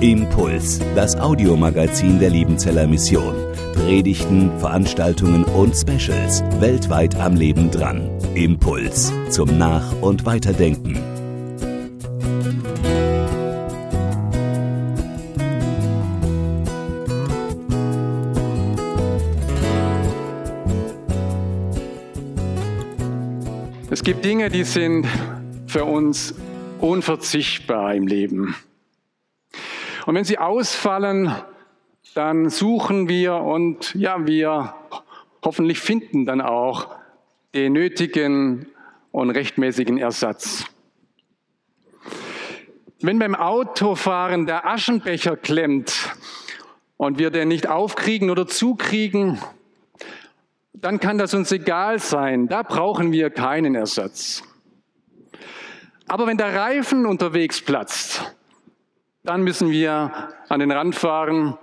Impuls, das Audiomagazin der Liebenzeller Mission. Predigten, Veranstaltungen und Specials weltweit am Leben dran. Impuls zum Nach- und Weiterdenken. Es gibt Dinge, die sind für uns unverzichtbar im Leben. Und wenn sie ausfallen, dann suchen wir und ja, wir hoffentlich finden dann auch den nötigen und rechtmäßigen Ersatz. Wenn beim Autofahren der Aschenbecher klemmt und wir den nicht aufkriegen oder zukriegen, dann kann das uns egal sein. Da brauchen wir keinen Ersatz. Aber wenn der Reifen unterwegs platzt, dann müssen wir an den Rand fahren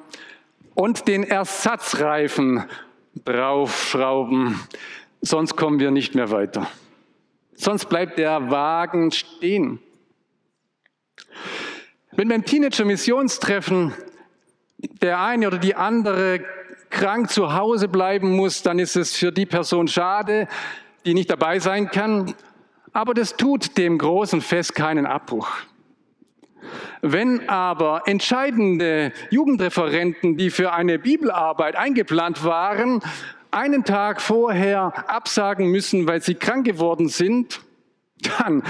und den Ersatzreifen draufschrauben, sonst kommen wir nicht mehr weiter. Sonst bleibt der Wagen stehen. Wenn beim Teenager-Missionstreffen der eine oder die andere krank zu Hause bleiben muss, dann ist es für die Person schade, die nicht dabei sein kann. Aber das tut dem großen Fest keinen Abbruch. Wenn aber entscheidende Jugendreferenten, die für eine Bibelarbeit eingeplant waren, einen Tag vorher absagen müssen, weil sie krank geworden sind, dann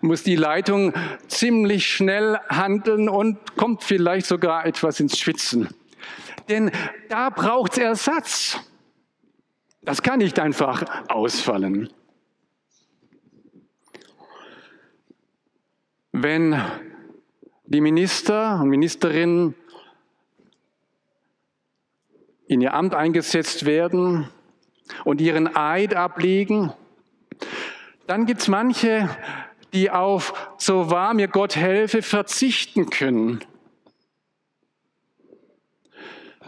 muss die Leitung ziemlich schnell handeln und kommt vielleicht sogar etwas ins Schwitzen. Denn da braucht es Ersatz. Das kann nicht einfach ausfallen. Wenn die Minister und Ministerinnen in ihr Amt eingesetzt werden und ihren Eid ablegen, dann gibt es manche, die auf so wahr mir Gott helfe verzichten können,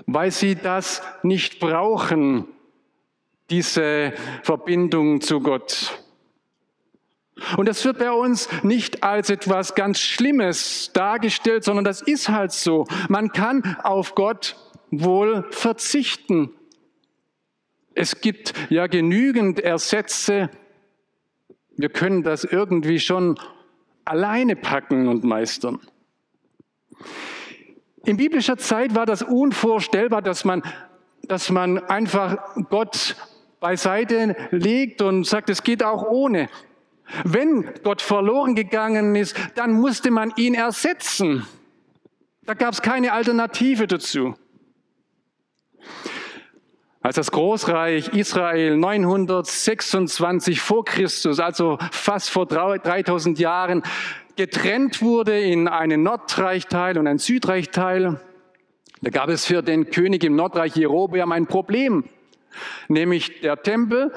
weil sie das nicht brauchen, diese Verbindung zu Gott. Und das wird bei uns nicht als etwas ganz Schlimmes dargestellt, sondern das ist halt so. Man kann auf Gott wohl verzichten. Es gibt ja genügend Ersätze. Wir können das irgendwie schon alleine packen und meistern. In biblischer Zeit war das unvorstellbar, dass man, dass man einfach Gott beiseite legt und sagt, es geht auch ohne. Wenn Gott verloren gegangen ist, dann musste man ihn ersetzen. Da gab es keine Alternative dazu. Als das Großreich Israel 926 vor Christus, also fast vor 3000 Jahren, getrennt wurde in einen Nordreichteil und einen Südreichteil, da gab es für den König im Nordreich Jerobeam ein Problem, nämlich der Tempel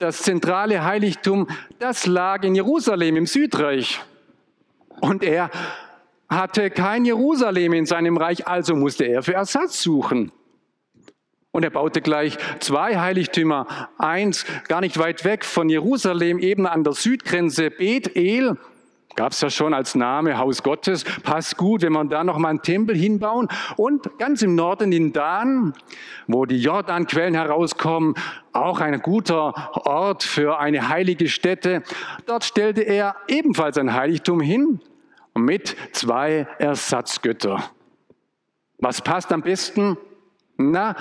das zentrale Heiligtum, das lag in Jerusalem im Südreich. Und er hatte kein Jerusalem in seinem Reich, also musste er für Ersatz suchen. Und er baute gleich zwei Heiligtümer. Eins gar nicht weit weg von Jerusalem, eben an der Südgrenze Bethel. Gab es ja schon als Name Haus Gottes. Passt gut, wenn man da noch mal einen Tempel hinbauen. Und ganz im Norden in Dan, wo die Jordanquellen herauskommen, auch ein guter Ort für eine heilige Stätte. Dort stellte er ebenfalls ein Heiligtum hin mit zwei Ersatzgötter. Was passt am besten? Na,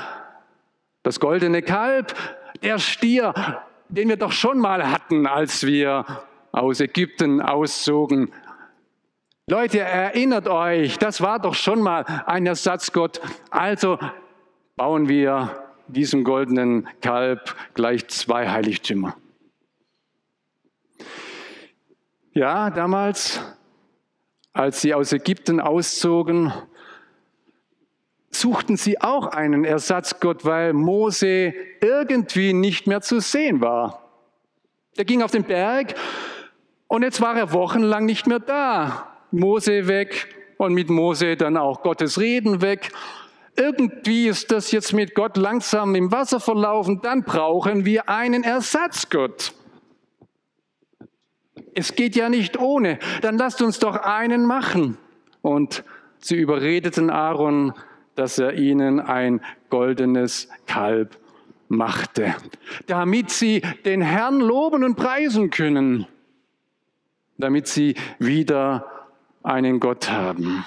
das goldene Kalb, der Stier, den wir doch schon mal hatten, als wir aus Ägypten auszogen. Leute, erinnert euch, das war doch schon mal ein Ersatzgott. Also bauen wir diesem goldenen Kalb gleich zwei Heiligtümer. Ja, damals, als sie aus Ägypten auszogen, suchten sie auch einen Ersatzgott, weil Mose irgendwie nicht mehr zu sehen war. Der ging auf den Berg und jetzt war er wochenlang nicht mehr da. Mose weg und mit Mose dann auch Gottes Reden weg. Irgendwie ist das jetzt mit Gott langsam im Wasser verlaufen, dann brauchen wir einen Ersatzgott. Es geht ja nicht ohne. Dann lasst uns doch einen machen. und sie überredeten Aaron, dass er ihnen ein goldenes Kalb machte, damit sie den Herrn loben und preisen können, damit sie wieder einen Gott haben.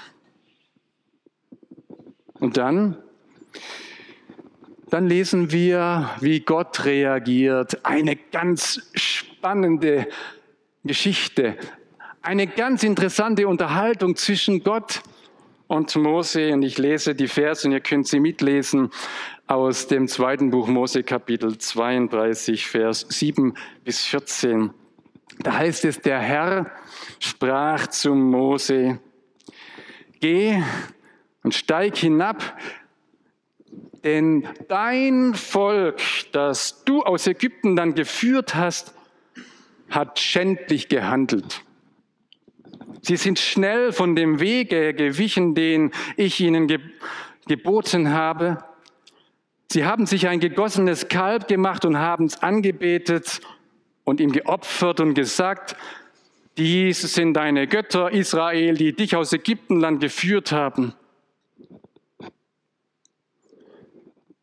Und dann, dann lesen wir, wie Gott reagiert. Eine ganz spannende Geschichte, eine ganz interessante Unterhaltung zwischen Gott und Mose. Und ich lese die Verse und ihr könnt sie mitlesen aus dem zweiten Buch Mose Kapitel 32, Vers 7 bis 14. Da heißt es, der Herr sprach zu Mose, geh und steig hinab, denn dein Volk, das du aus Ägypten dann geführt hast, hat schändlich gehandelt. Sie sind schnell von dem Wege gewichen, den ich ihnen ge geboten habe. Sie haben sich ein gegossenes Kalb gemacht und haben es angebetet und ihm geopfert und gesagt, dies sind deine Götter, Israel, die dich aus Ägyptenland geführt haben.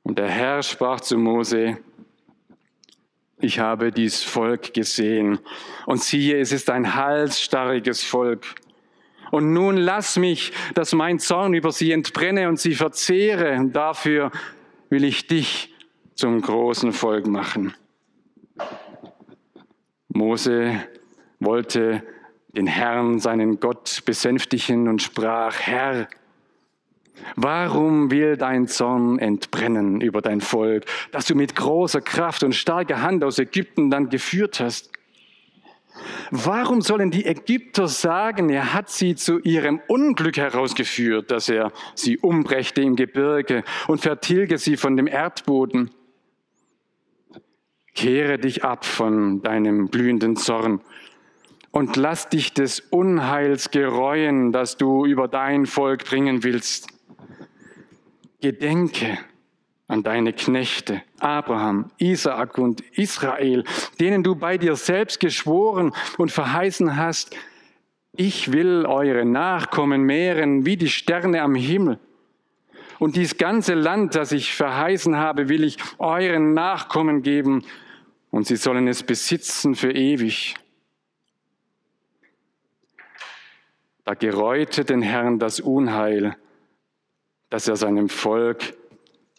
Und der Herr sprach zu Mose, ich habe dies Volk gesehen und siehe, es ist ein halsstarriges Volk. Und nun lass mich, dass mein Zorn über sie entbrenne und sie verzehre. Und dafür will ich dich zum großen Volk machen. Mose wollte den Herrn, seinen Gott, besänftigen und sprach, Herr, Warum will dein Zorn entbrennen über dein Volk, das du mit großer Kraft und starker Hand aus Ägypten dann geführt hast? Warum sollen die Ägypter sagen, er hat sie zu ihrem Unglück herausgeführt, dass er sie umbrächte im Gebirge und vertilge sie von dem Erdboden? Kehre dich ab von deinem glühenden Zorn und lass dich des Unheils gereuen, das du über dein Volk bringen willst. Gedenke an deine Knechte, Abraham, Isaak und Israel, denen du bei dir selbst geschworen und verheißen hast, ich will eure Nachkommen mehren wie die Sterne am Himmel. Und dies ganze Land, das ich verheißen habe, will ich euren Nachkommen geben, und sie sollen es besitzen für ewig. Da gereute den Herrn das Unheil, das er seinem Volk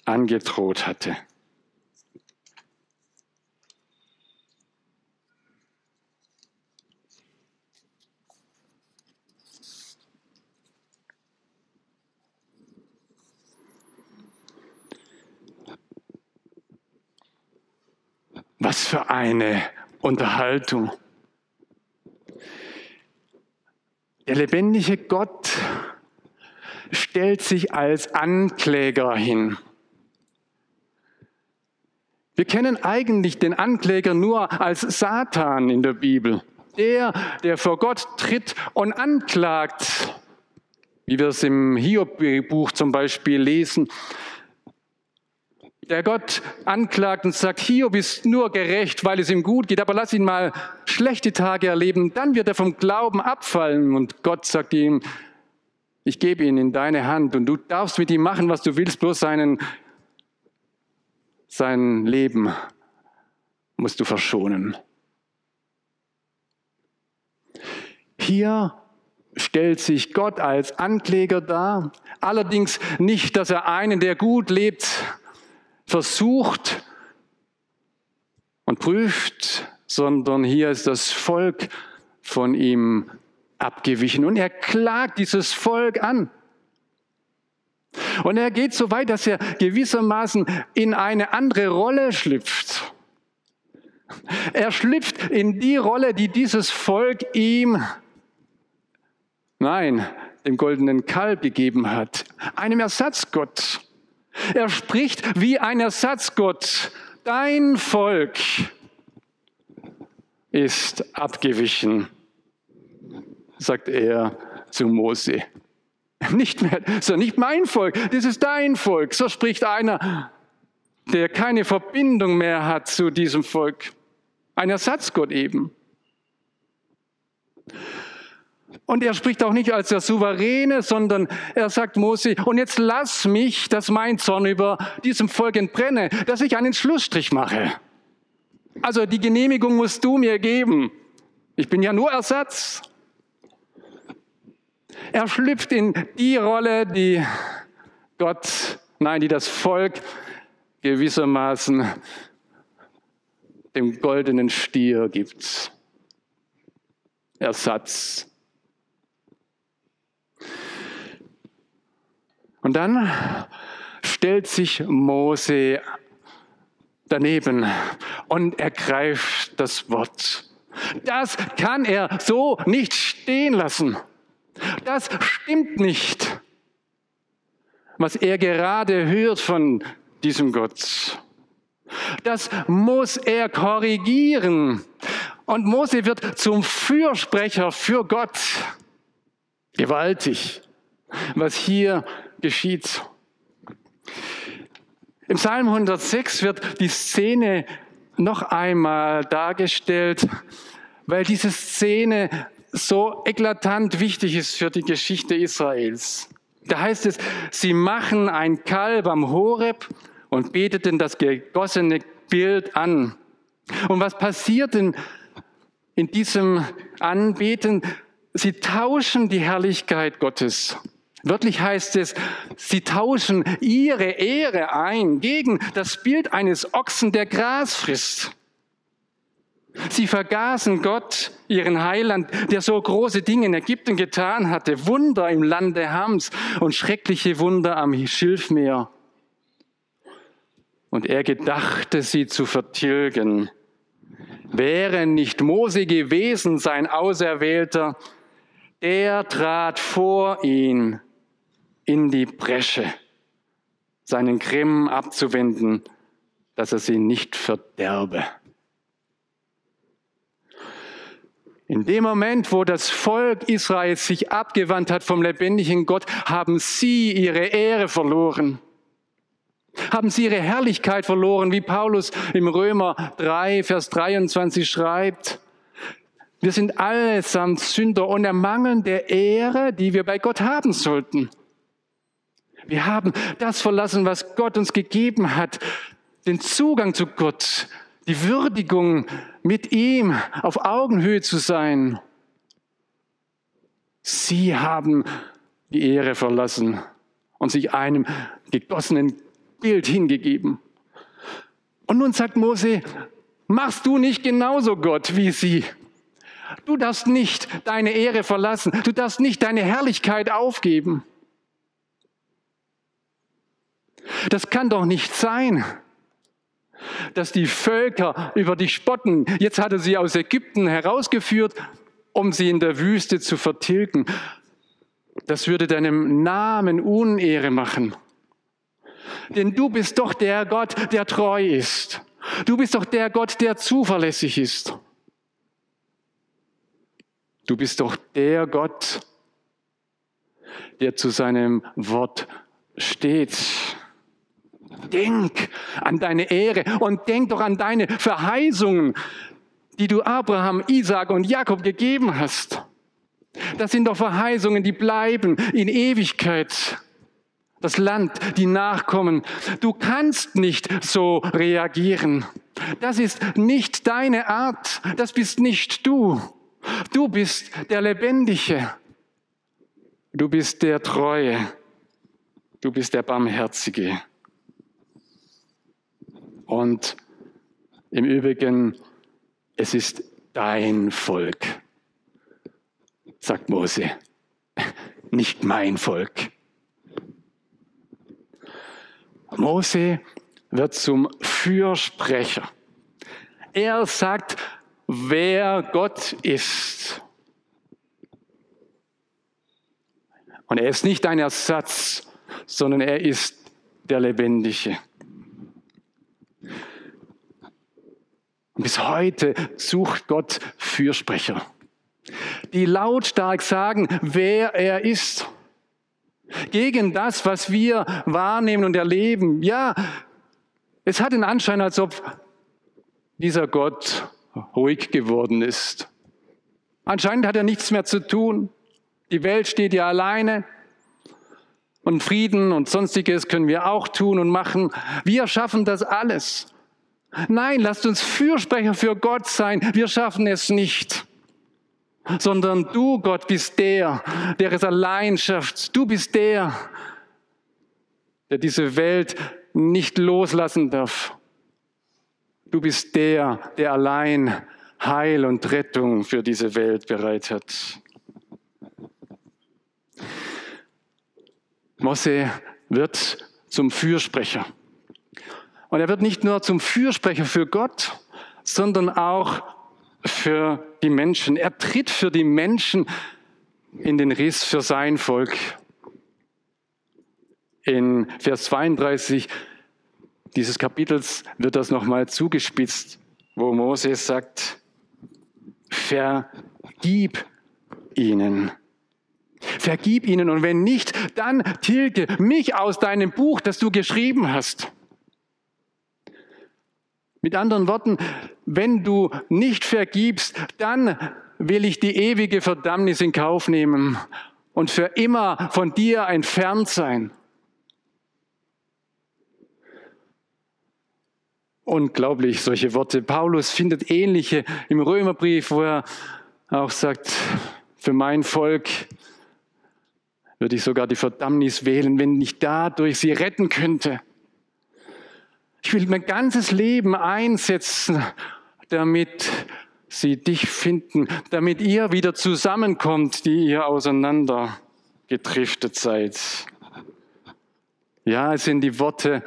angedroht hatte. Was für eine Unterhaltung. Der lebendige Gott stellt sich als Ankläger hin. Wir kennen eigentlich den Ankläger nur als Satan in der Bibel. Der, der vor Gott tritt und anklagt, wie wir es im Hiob-Buch zum Beispiel lesen. Der Gott anklagt und sagt, Hiob ist nur gerecht, weil es ihm gut geht, aber lass ihn mal schlechte Tage erleben, dann wird er vom Glauben abfallen. Und Gott sagt ihm, ich gebe ihn in deine Hand und du darfst mit ihm machen, was du willst, bloß seinen, sein Leben musst du verschonen. Hier stellt sich Gott als Ankläger dar, allerdings nicht, dass er einen, der gut lebt, versucht und prüft, sondern hier ist das Volk von ihm abgewichen. Und er klagt dieses Volk an. Und er geht so weit, dass er gewissermaßen in eine andere Rolle schlüpft. Er schlüpft in die Rolle, die dieses Volk ihm, nein, dem goldenen Kalb gegeben hat, einem Ersatzgott. Er spricht wie ein Ersatzgott. Dein Volk ist abgewichen sagt er zu Mose. Nicht mehr, so nicht mein Volk, das ist dein Volk. So spricht einer, der keine Verbindung mehr hat zu diesem Volk. Ein Ersatzgott eben. Und er spricht auch nicht als der Souveräne, sondern er sagt Mose, und jetzt lass mich, dass mein Zorn über diesem Volk entbrenne, dass ich einen Schlussstrich mache. Also die Genehmigung musst du mir geben. Ich bin ja nur Ersatz. Er schlüpft in die Rolle, die Gott, nein, die das Volk gewissermaßen dem goldenen Stier gibt. Ersatz. Und dann stellt sich Mose daneben und ergreift das Wort. Das kann er so nicht stehen lassen. Das stimmt nicht, was er gerade hört von diesem Gott. Das muss er korrigieren. Und Mose wird zum Fürsprecher für Gott. Gewaltig, was hier geschieht. Im Psalm 106 wird die Szene noch einmal dargestellt, weil diese Szene so eklatant wichtig ist für die Geschichte Israels. Da heißt es, sie machen ein Kalb am Horeb und beteten das gegossene Bild an. Und was passiert in, in diesem Anbeten? Sie tauschen die Herrlichkeit Gottes. Wörtlich heißt es, sie tauschen ihre Ehre ein gegen das Bild eines Ochsen, der Gras frisst. Sie vergaßen Gott, ihren Heiland, der so große Dinge in Ägypten getan hatte, Wunder im Lande Hams und schreckliche Wunder am Schilfmeer. Und er gedachte, sie zu vertilgen. Wäre nicht Mose gewesen, sein Auserwählter, er trat vor ihn in die Bresche, seinen Grimm abzuwenden, dass er sie nicht verderbe. In dem Moment, wo das Volk Israels sich abgewandt hat vom lebendigen Gott, haben sie ihre Ehre verloren. Haben sie ihre Herrlichkeit verloren, wie Paulus im Römer 3, Vers 23 schreibt. Wir sind allesamt Sünder und ermangeln der Ehre, die wir bei Gott haben sollten. Wir haben das verlassen, was Gott uns gegeben hat, den Zugang zu Gott, die Würdigung, mit ihm auf Augenhöhe zu sein. Sie haben die Ehre verlassen und sich einem gegossenen Bild hingegeben. Und nun sagt Mose, machst du nicht genauso Gott wie sie? Du darfst nicht deine Ehre verlassen, du darfst nicht deine Herrlichkeit aufgeben. Das kann doch nicht sein dass die Völker über dich spotten. Jetzt hat er sie aus Ägypten herausgeführt, um sie in der Wüste zu vertilgen. Das würde deinem Namen Unehre machen. Denn du bist doch der Gott, der treu ist. Du bist doch der Gott, der zuverlässig ist. Du bist doch der Gott, der zu seinem Wort steht. Denk an deine Ehre und denk doch an deine Verheißungen, die du Abraham, Isaac und Jakob gegeben hast. Das sind doch Verheißungen, die bleiben in Ewigkeit. Das Land, die Nachkommen. Du kannst nicht so reagieren. Das ist nicht deine Art. Das bist nicht du. Du bist der Lebendige. Du bist der Treue. Du bist der Barmherzige. Und im Übrigen, es ist dein Volk, sagt Mose, nicht mein Volk. Mose wird zum Fürsprecher. Er sagt, wer Gott ist. Und er ist nicht ein Ersatz, sondern er ist der Lebendige. Bis heute sucht Gott Fürsprecher, die lautstark sagen, wer er ist. Gegen das, was wir wahrnehmen und erleben. Ja, es hat den Anschein, als ob dieser Gott ruhig geworden ist. Anscheinend hat er nichts mehr zu tun. Die Welt steht ja alleine. Und Frieden und sonstiges können wir auch tun und machen. Wir schaffen das alles. Nein, lasst uns Fürsprecher für Gott sein. Wir schaffen es nicht. Sondern du, Gott, bist der, der es allein schafft. Du bist der, der diese Welt nicht loslassen darf. Du bist der, der allein Heil und Rettung für diese Welt bereit hat. Mose wird zum Fürsprecher. Und er wird nicht nur zum Fürsprecher für Gott, sondern auch für die Menschen. Er tritt für die Menschen in den Riss für sein Volk. In Vers 32 dieses Kapitels wird das nochmal zugespitzt, wo Moses sagt, vergib ihnen. Vergib ihnen und wenn nicht, dann tilge mich aus deinem Buch, das du geschrieben hast. Mit anderen Worten, wenn du nicht vergibst, dann will ich die ewige Verdammnis in Kauf nehmen und für immer von dir entfernt sein. Unglaublich, solche Worte. Paulus findet ähnliche im Römerbrief, wo er auch sagt, für mein Volk würde ich sogar die Verdammnis wählen, wenn ich dadurch sie retten könnte. Ich will mein ganzes Leben einsetzen, damit sie dich finden, damit ihr wieder zusammenkommt, die ihr auseinander gedriftet seid. Ja, es sind die Worte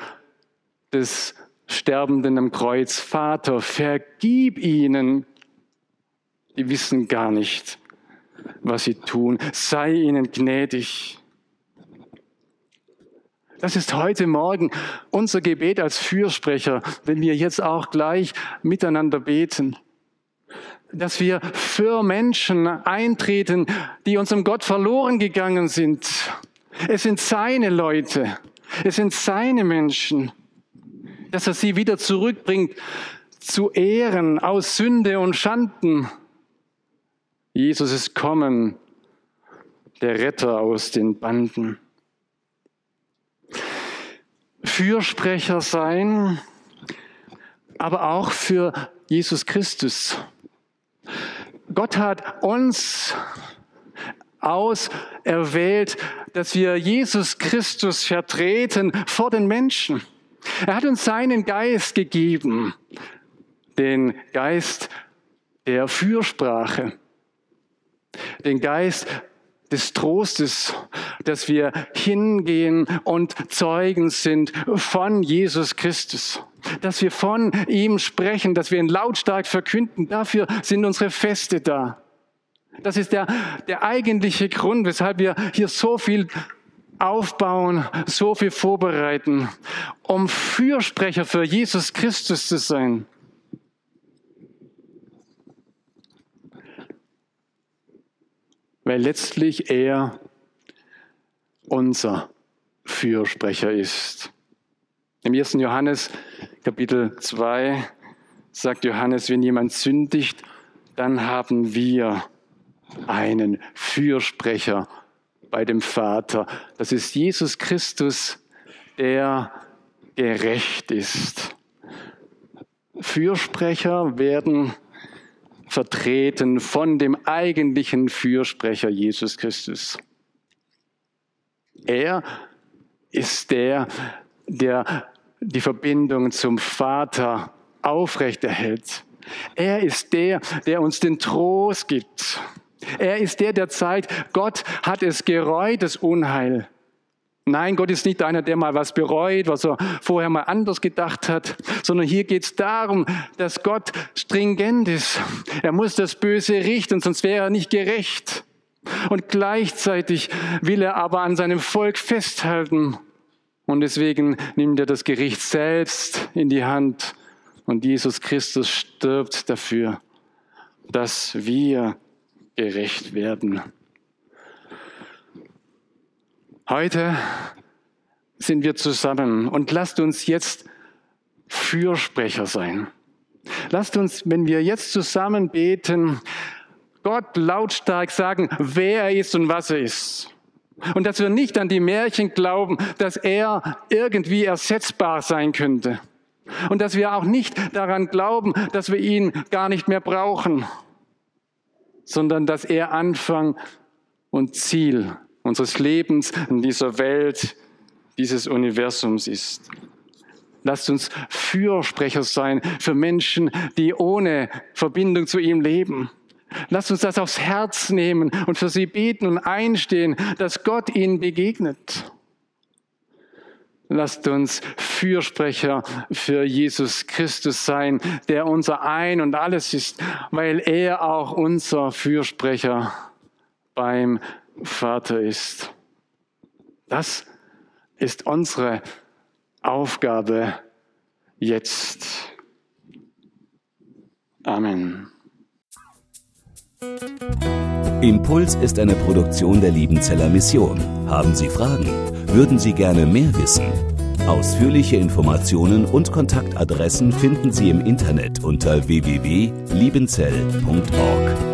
des Sterbenden am Kreuz. Vater, vergib ihnen. Die wissen gar nicht, was sie tun. Sei ihnen gnädig. Das ist heute Morgen unser Gebet als Fürsprecher, wenn wir jetzt auch gleich miteinander beten. Dass wir für Menschen eintreten, die unserem Gott verloren gegangen sind. Es sind seine Leute. Es sind seine Menschen. Dass er sie wieder zurückbringt zu Ehren aus Sünde und Schanden. Jesus ist kommen, der Retter aus den Banden. Fürsprecher sein, aber auch für Jesus Christus. Gott hat uns auserwählt, dass wir Jesus Christus vertreten vor den Menschen. Er hat uns seinen Geist gegeben, den Geist der Fürsprache, den Geist des Trostes, dass wir hingehen und Zeugen sind von Jesus Christus, dass wir von ihm sprechen, dass wir ihn lautstark verkünden. Dafür sind unsere Feste da. Das ist der, der eigentliche Grund, weshalb wir hier so viel aufbauen, so viel vorbereiten, um Fürsprecher für Jesus Christus zu sein. Weil letztlich er unser Fürsprecher ist. Im 1. Johannes Kapitel 2 sagt Johannes, wenn jemand sündigt, dann haben wir einen Fürsprecher bei dem Vater. Das ist Jesus Christus, der gerecht ist. Fürsprecher werden vertreten von dem eigentlichen Fürsprecher Jesus Christus. Er ist der, der die Verbindung zum Vater aufrechterhält. Er ist der, der uns den Trost gibt. Er ist der, der zeigt, Gott hat es gereut, das Unheil. Nein, Gott ist nicht einer, der mal was bereut, was er vorher mal anders gedacht hat, sondern hier geht es darum, dass Gott stringent ist. Er muss das Böse richten, sonst wäre er nicht gerecht. Und gleichzeitig will er aber an seinem Volk festhalten. Und deswegen nimmt er das Gericht selbst in die Hand. Und Jesus Christus stirbt dafür, dass wir gerecht werden. Heute sind wir zusammen und lasst uns jetzt Fürsprecher sein. Lasst uns, wenn wir jetzt zusammen beten, Gott lautstark sagen, wer er ist und was er ist. Und dass wir nicht an die Märchen glauben, dass er irgendwie ersetzbar sein könnte. Und dass wir auch nicht daran glauben, dass wir ihn gar nicht mehr brauchen, sondern dass er Anfang und Ziel unseres Lebens in dieser Welt, dieses Universums ist. Lasst uns Fürsprecher sein für Menschen, die ohne Verbindung zu ihm leben. Lasst uns das aufs Herz nehmen und für sie beten und einstehen, dass Gott ihnen begegnet. Lasst uns Fürsprecher für Jesus Christus sein, der unser Ein und alles ist, weil er auch unser Fürsprecher beim Vater ist. Das ist unsere Aufgabe jetzt. Amen. Impuls ist eine Produktion der Liebenzeller Mission. Haben Sie Fragen? Würden Sie gerne mehr wissen? Ausführliche Informationen und Kontaktadressen finden Sie im Internet unter www.liebenzell.org.